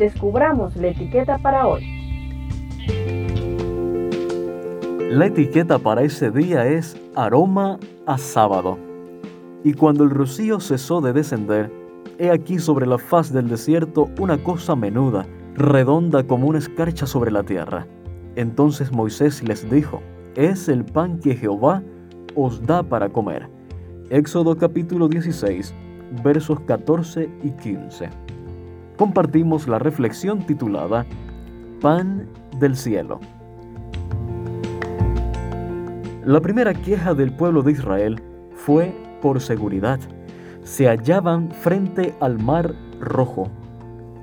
descubramos la etiqueta para hoy. La etiqueta para ese día es aroma a sábado. Y cuando el rocío cesó de descender, he aquí sobre la faz del desierto una cosa menuda, redonda como una escarcha sobre la tierra. Entonces Moisés les dijo, es el pan que Jehová os da para comer. Éxodo capítulo 16, versos 14 y 15. Compartimos la reflexión titulada Pan del cielo. La primera queja del pueblo de Israel fue por seguridad. Se hallaban frente al mar rojo.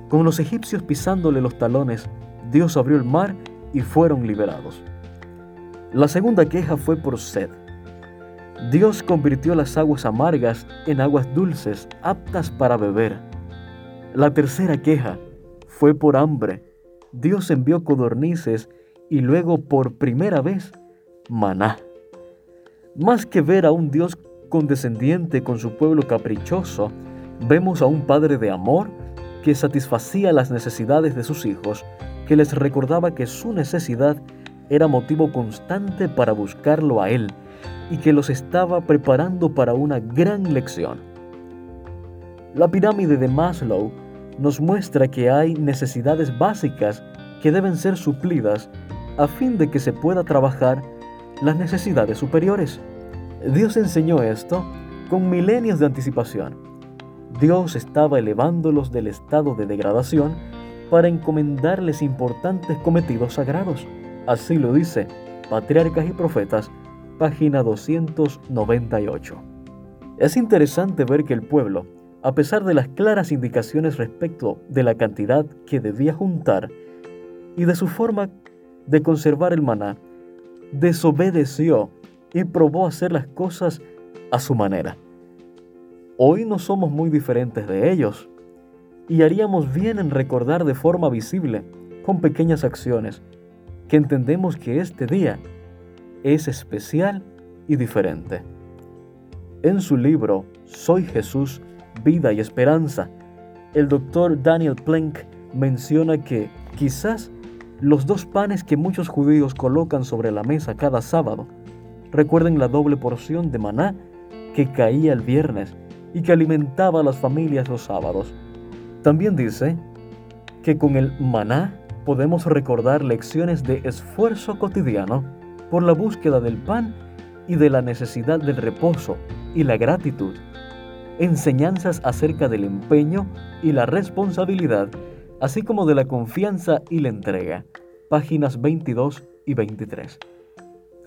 Con los egipcios pisándole los talones, Dios abrió el mar y fueron liberados. La segunda queja fue por sed. Dios convirtió las aguas amargas en aguas dulces, aptas para beber. La tercera queja fue por hambre. Dios envió codornices y luego por primera vez maná. Más que ver a un Dios condescendiente con su pueblo caprichoso, vemos a un Padre de amor que satisfacía las necesidades de sus hijos, que les recordaba que su necesidad era motivo constante para buscarlo a Él y que los estaba preparando para una gran lección. La pirámide de Maslow nos muestra que hay necesidades básicas que deben ser suplidas a fin de que se pueda trabajar las necesidades superiores. Dios enseñó esto con milenios de anticipación. Dios estaba elevándolos del estado de degradación para encomendarles importantes cometidos sagrados. Así lo dice Patriarcas y Profetas página 298. Es interesante ver que el pueblo, a pesar de las claras indicaciones respecto de la cantidad que debía juntar y de su forma de conservar el maná, desobedeció y probó hacer las cosas a su manera. Hoy no somos muy diferentes de ellos y haríamos bien en recordar de forma visible, con pequeñas acciones, que entendemos que este día es especial y diferente. En su libro Soy Jesús, Vida y Esperanza, el doctor Daniel Plank menciona que quizás los dos panes que muchos judíos colocan sobre la mesa cada sábado recuerden la doble porción de maná que caía el viernes y que alimentaba a las familias los sábados. También dice que con el maná podemos recordar lecciones de esfuerzo cotidiano por la búsqueda del pan y de la necesidad del reposo y la gratitud, enseñanzas acerca del empeño y la responsabilidad, así como de la confianza y la entrega, páginas 22 y 23.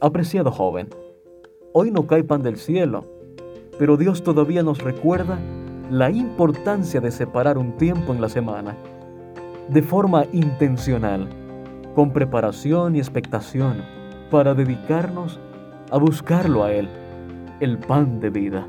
Apreciado joven, hoy no cae pan del cielo, pero Dios todavía nos recuerda la importancia de separar un tiempo en la semana, de forma intencional, con preparación y expectación, para dedicarnos a buscarlo a Él, el pan de vida.